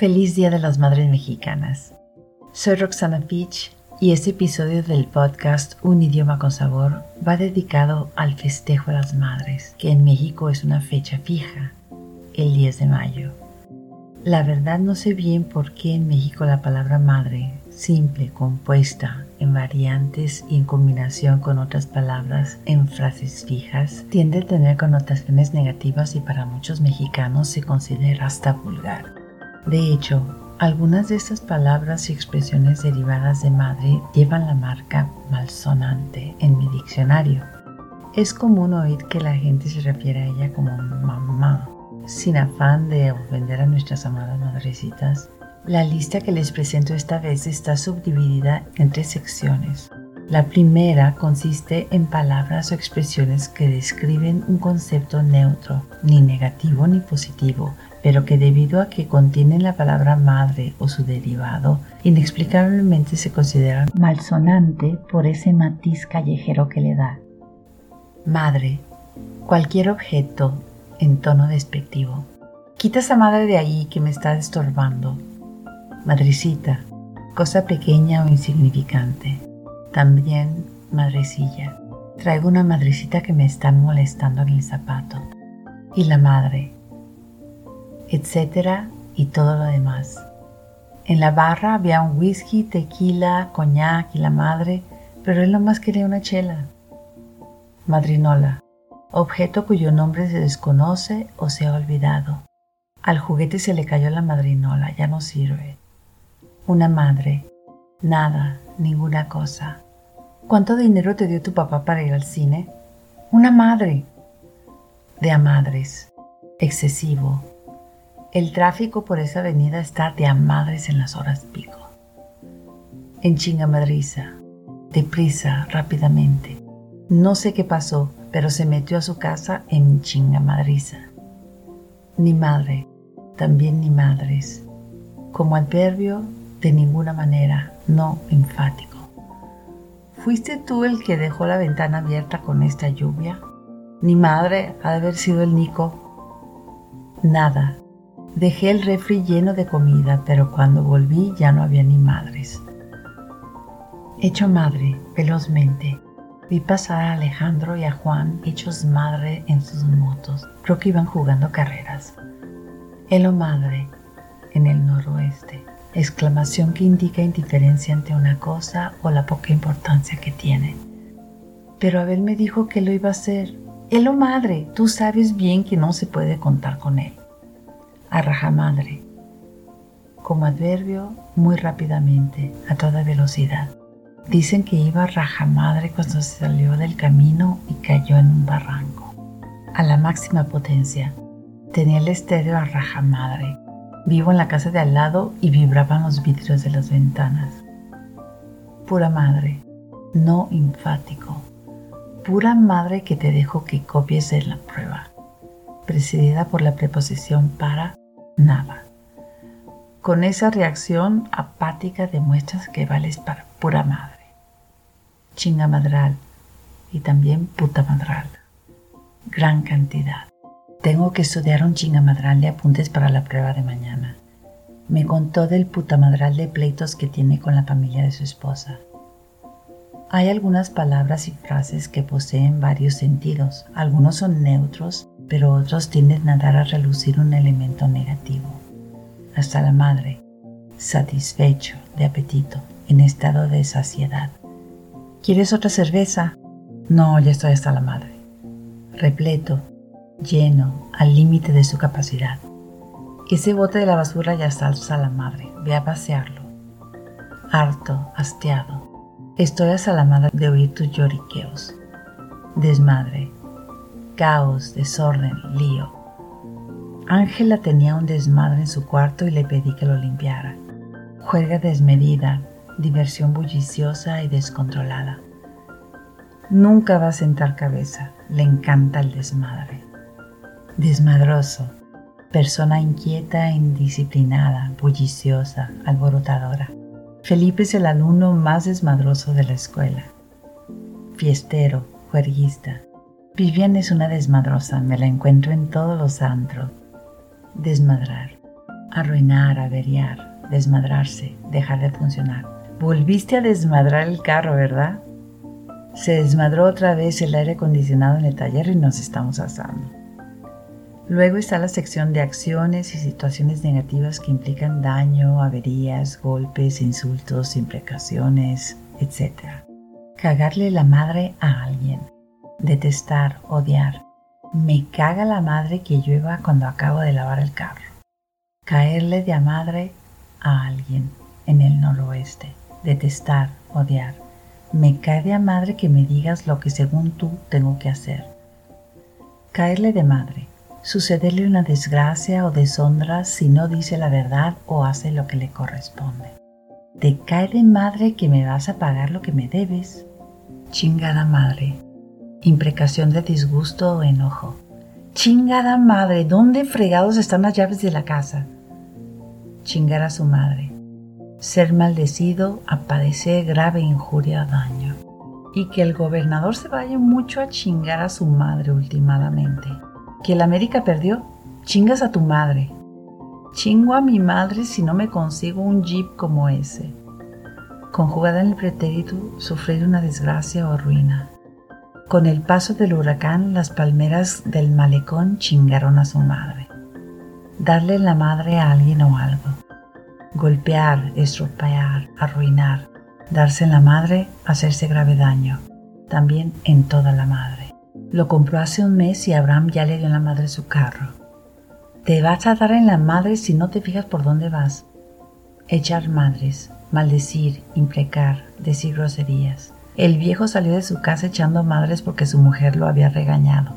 Feliz Día de las Madres Mexicanas. Soy Roxana Fitch y este episodio del podcast Un idioma con sabor va dedicado al festejo de las madres, que en México es una fecha fija, el 10 de mayo. La verdad no sé bien por qué en México la palabra madre, simple, compuesta, en variantes y en combinación con otras palabras en frases fijas, tiende a tener connotaciones negativas y para muchos mexicanos se considera hasta vulgar. De hecho, algunas de estas palabras y expresiones derivadas de madre llevan la marca malsonante en mi diccionario. Es común oír que la gente se refiere a ella como mamá, sin afán de ofender a nuestras amadas madrecitas. La lista que les presento esta vez está subdividida en tres secciones. La primera consiste en palabras o expresiones que describen un concepto neutro, ni negativo ni positivo, pero que debido a que contienen la palabra madre o su derivado, inexplicablemente se consideran malsonante por ese matiz callejero que le da. Madre, cualquier objeto en tono despectivo. Quita esa madre de ahí que me está estorbando. Madrecita, cosa pequeña o insignificante. También madrecilla. Traigo una madrecita que me está molestando en el zapato. Y la madre, etcétera y todo lo demás. En la barra había un whisky, tequila, coñac y la madre, pero él nomás quería una chela. Madrinola, objeto cuyo nombre se desconoce o se ha olvidado. Al juguete se le cayó la madrinola, ya no sirve. Una madre, nada, ninguna cosa. ¿Cuánto dinero te dio tu papá para ir al cine? Una madre. De a madres. Excesivo, el tráfico por esa avenida está de a madres en las horas pico. En chingamadriza, deprisa, rápidamente. No sé qué pasó, pero se metió a su casa en chingamadriza. Ni madre, también ni madres. Como adverbio, de ninguna manera, no enfático. ¿Fuiste tú el que dejó la ventana abierta con esta lluvia? Ni madre, ha de haber sido el Nico. Nada, Dejé el refri lleno de comida, pero cuando volví ya no había ni madres. Hecho madre, velozmente, vi pasar a Alejandro y a Juan hechos madre en sus motos. Creo que iban jugando carreras. Helo madre, en el noroeste. Exclamación que indica indiferencia ante una cosa o la poca importancia que tiene. Pero Abel me dijo que lo iba a hacer. Helo madre, tú sabes bien que no se puede contar con él a rajamadre, como adverbio muy rápidamente, a toda velocidad. Dicen que iba a rajamadre cuando se salió del camino y cayó en un barranco. A la máxima potencia. Tenía el estéreo a rajamadre. Vivo en la casa de al lado y vibraban los vidrios de las ventanas. Pura madre, no enfático. Pura madre que te dejo que copies en la prueba. Precedida por la preposición para nada. Con esa reacción apática demuestras que vales para pura madre. Chingamadral y también puta madral. Gran cantidad. Tengo que estudiar un chingamadral de apuntes para la prueba de mañana. Me contó del putamadral de pleitos que tiene con la familia de su esposa. Hay algunas palabras y frases que poseen varios sentidos. Algunos son neutros pero otros tienden a dar a relucir un elemento negativo. Hasta la madre, satisfecho, de apetito, en estado de saciedad. ¿Quieres otra cerveza? No, ya estoy hasta la madre. Repleto, lleno, al límite de su capacidad. Ese bote de la basura ya está hasta la madre. Ve a pasearlo. Harto, hastiado. Estoy hasta la madre de oír tus lloriqueos. Desmadre, caos, desorden, lío. Ángela tenía un desmadre en su cuarto y le pedí que lo limpiara. Juega desmedida, diversión bulliciosa y descontrolada. Nunca va a sentar cabeza, le encanta el desmadre. Desmadroso, persona inquieta, indisciplinada, bulliciosa, alborotadora. Felipe es el alumno más desmadroso de la escuela. Fiestero, juerguista, Vivian es una desmadrosa, me la encuentro en todos los antros. Desmadrar. arruinar, averiar, desmadrarse, dejar de funcionar. Volviste a desmadrar el carro, ¿verdad? Se desmadró otra vez el aire acondicionado en el taller y nos estamos asando. Luego está la sección de acciones y situaciones negativas que implican daño, averías, golpes, insultos, imprecaciones, etc. Cagarle la madre a alguien. Detestar, odiar. Me caga la madre que llueva cuando acabo de lavar el carro. Caerle de madre a alguien en el noroeste. Detestar, odiar. Me cae de madre que me digas lo que según tú tengo que hacer. Caerle de madre sucederle una desgracia o deshonra si no dice la verdad o hace lo que le corresponde. Te cae de madre que me vas a pagar lo que me debes. Chingada madre. Imprecación de disgusto o enojo. Chingada madre, ¿dónde fregados están las llaves de la casa? Chingar a su madre. Ser maldecido a padecer grave injuria o daño. Y que el gobernador se vaya mucho a chingar a su madre últimamente que el América perdió, chingas a tu madre. Chingo a mi madre si no me consigo un jeep como ese. Conjugada en el pretérito, sufrir una desgracia o ruina. Con el paso del huracán, las palmeras del malecón chingaron a su madre. Darle la madre a alguien o algo. Golpear, estropear, arruinar. Darse en la madre, hacerse grave daño. También en toda la madre. Lo compró hace un mes y Abraham ya le dio en la madre su carro. Te vas a dar en la madre si no te fijas por dónde vas. Echar madres, maldecir, imprecar, decir groserías. El viejo salió de su casa echando madres porque su mujer lo había regañado.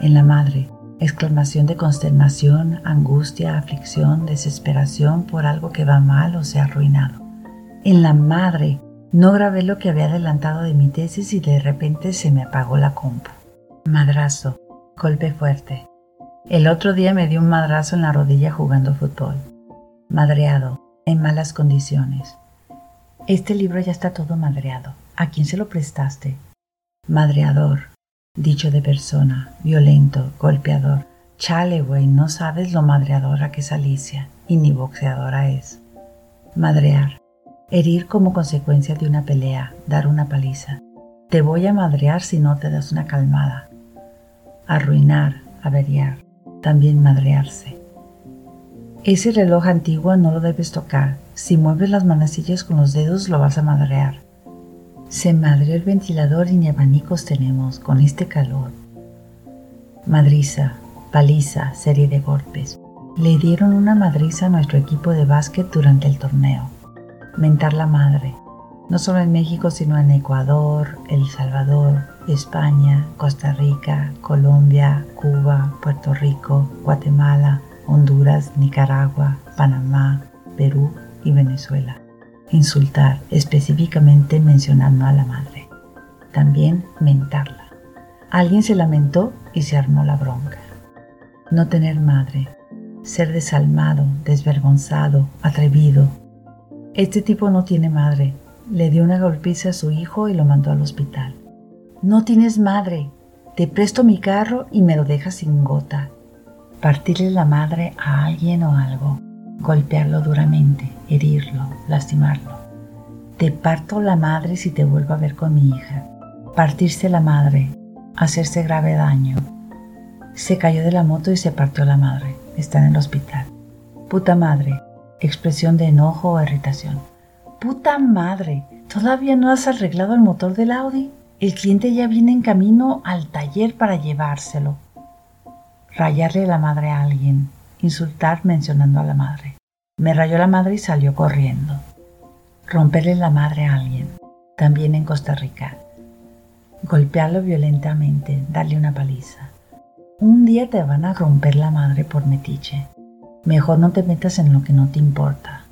En la madre, exclamación de consternación, angustia, aflicción, desesperación por algo que va mal o se ha arruinado. En la madre, no grabé lo que había adelantado de mi tesis y de repente se me apagó la compu. Madrazo, golpe fuerte. El otro día me dio un madrazo en la rodilla jugando fútbol. Madreado, en malas condiciones. Este libro ya está todo madreado. ¿A quién se lo prestaste? Madreador, dicho de persona, violento, golpeador. Chale, güey, no sabes lo madreadora que es Alicia, y ni boxeadora es. Madrear, herir como consecuencia de una pelea, dar una paliza. Te voy a madrear si no te das una calmada arruinar, averiar, también madrearse. Ese reloj antiguo no lo debes tocar. Si mueves las manecillas con los dedos lo vas a madrear. Se madreó el ventilador y ni abanicos tenemos con este calor. Madriza, paliza, serie de golpes. Le dieron una madriza a nuestro equipo de básquet durante el torneo. Mentar la madre, no solo en México, sino en Ecuador, El Salvador, España, Costa Rica, Colombia, Cuba, Puerto Rico, Guatemala, Honduras, Nicaragua, Panamá, Perú y Venezuela. Insultar, específicamente mencionando a la madre. También mentarla. Alguien se lamentó y se armó la bronca. No tener madre, ser desalmado, desvergonzado, atrevido. Este tipo no tiene madre, le dio una golpiza a su hijo y lo mandó al hospital. No tienes madre, te presto mi carro y me lo dejas sin gota. Partirle la madre a alguien o algo, golpearlo duramente, herirlo, lastimarlo. Te parto la madre si te vuelvo a ver con mi hija. Partirse la madre, hacerse grave daño. Se cayó de la moto y se partió la madre. Está en el hospital. Puta madre, expresión de enojo o irritación puta madre, ¿todavía no has arreglado el motor del Audi? El cliente ya viene en camino al taller para llevárselo. Rayarle la madre a alguien, insultar mencionando a la madre. Me rayó la madre y salió corriendo. Romperle la madre a alguien, también en Costa Rica. Golpearlo violentamente, darle una paliza. Un día te van a romper la madre por metiche. Mejor no te metas en lo que no te importa.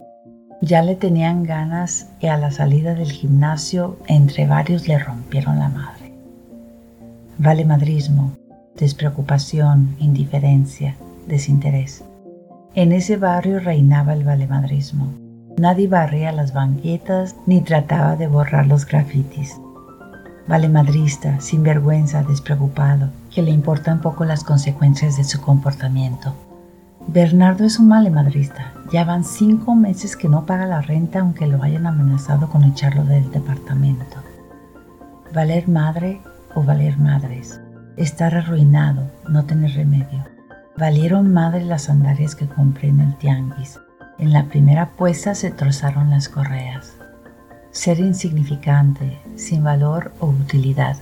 Ya le tenían ganas y a la salida del gimnasio entre varios le rompieron la madre. Vale madrismo, despreocupación, indiferencia, desinterés. En ese barrio reinaba el valemadrismo. Nadie barría las banquetas ni trataba de borrar los grafitis. Valemadrista, sinvergüenza, despreocupado, que le importan poco las consecuencias de su comportamiento. Bernardo es un madrista. Ya van cinco meses que no paga la renta aunque lo hayan amenazado con echarlo del departamento. Valer madre o valer madres. Estar arruinado, no tener remedio. Valieron madre las sandalias que compré en el tianguis. En la primera puesta se trozaron las correas. Ser insignificante, sin valor o utilidad.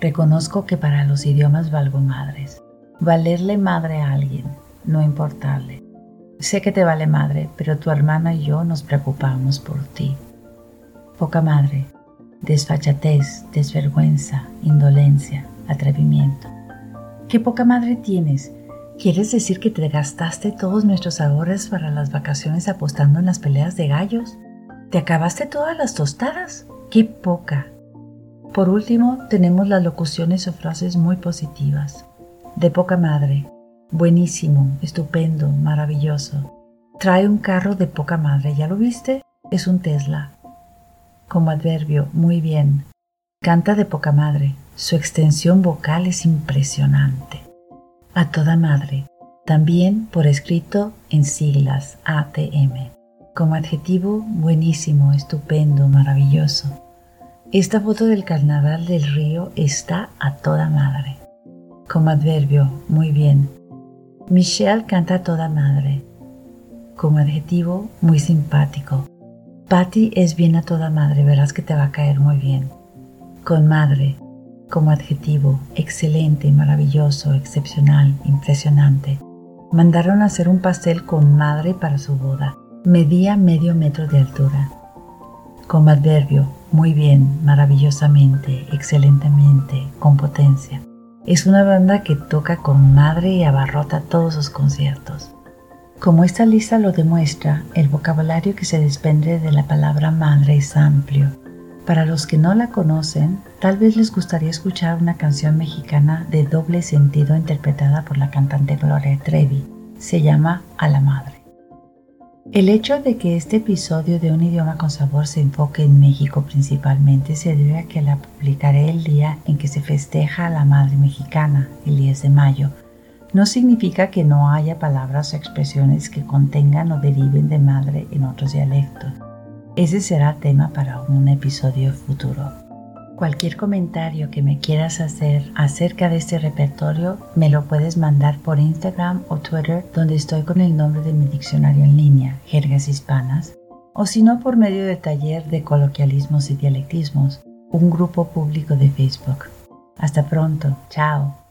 Reconozco que para los idiomas valgo madres. Valerle madre a alguien, no importarle. Sé que te vale madre, pero tu hermana y yo nos preocupamos por ti. Poca madre, desfachatez, desvergüenza, indolencia, atrevimiento. ¿Qué poca madre tienes? ¿Quieres decir que te gastaste todos nuestros ahorros para las vacaciones apostando en las peleas de gallos? ¿Te acabaste todas las tostadas? ¡Qué poca! Por último, tenemos las locuciones o frases muy positivas. De poca madre, Buenísimo, estupendo, maravilloso. Trae un carro de poca madre, ¿ya lo viste? Es un Tesla. Como adverbio, muy bien. Canta de poca madre. Su extensión vocal es impresionante. A toda madre. También por escrito en siglas ATM. Como adjetivo, buenísimo, estupendo, maravilloso. Esta foto del carnaval del río está a toda madre. Como adverbio, muy bien. Michelle canta a toda madre. Como adjetivo, muy simpático. Patty es bien a toda madre, verás que te va a caer muy bien. Con madre, como adjetivo, excelente, maravilloso, excepcional, impresionante. Mandaron a hacer un pastel con madre para su boda. Medía medio metro de altura. Como adverbio, muy bien, maravillosamente, excelentemente, con potencia. Es una banda que toca con madre y abarrota todos sus conciertos. Como esta lista lo demuestra, el vocabulario que se desprende de la palabra madre es amplio. Para los que no la conocen, tal vez les gustaría escuchar una canción mexicana de doble sentido interpretada por la cantante Gloria Trevi. Se llama A la Madre. El hecho de que este episodio de Un idioma con sabor se enfoque en México principalmente se debe a que la publicaré el día en que se festeja a la Madre Mexicana, el 10 de mayo. No significa que no haya palabras o expresiones que contengan o deriven de madre en otros dialectos. Ese será tema para un episodio futuro. Cualquier comentario que me quieras hacer acerca de este repertorio me lo puedes mandar por Instagram o Twitter donde estoy con el nombre de mi diccionario en línea, Jergas Hispanas, o si no por medio del taller de coloquialismos y dialectismos, un grupo público de Facebook. Hasta pronto, chao.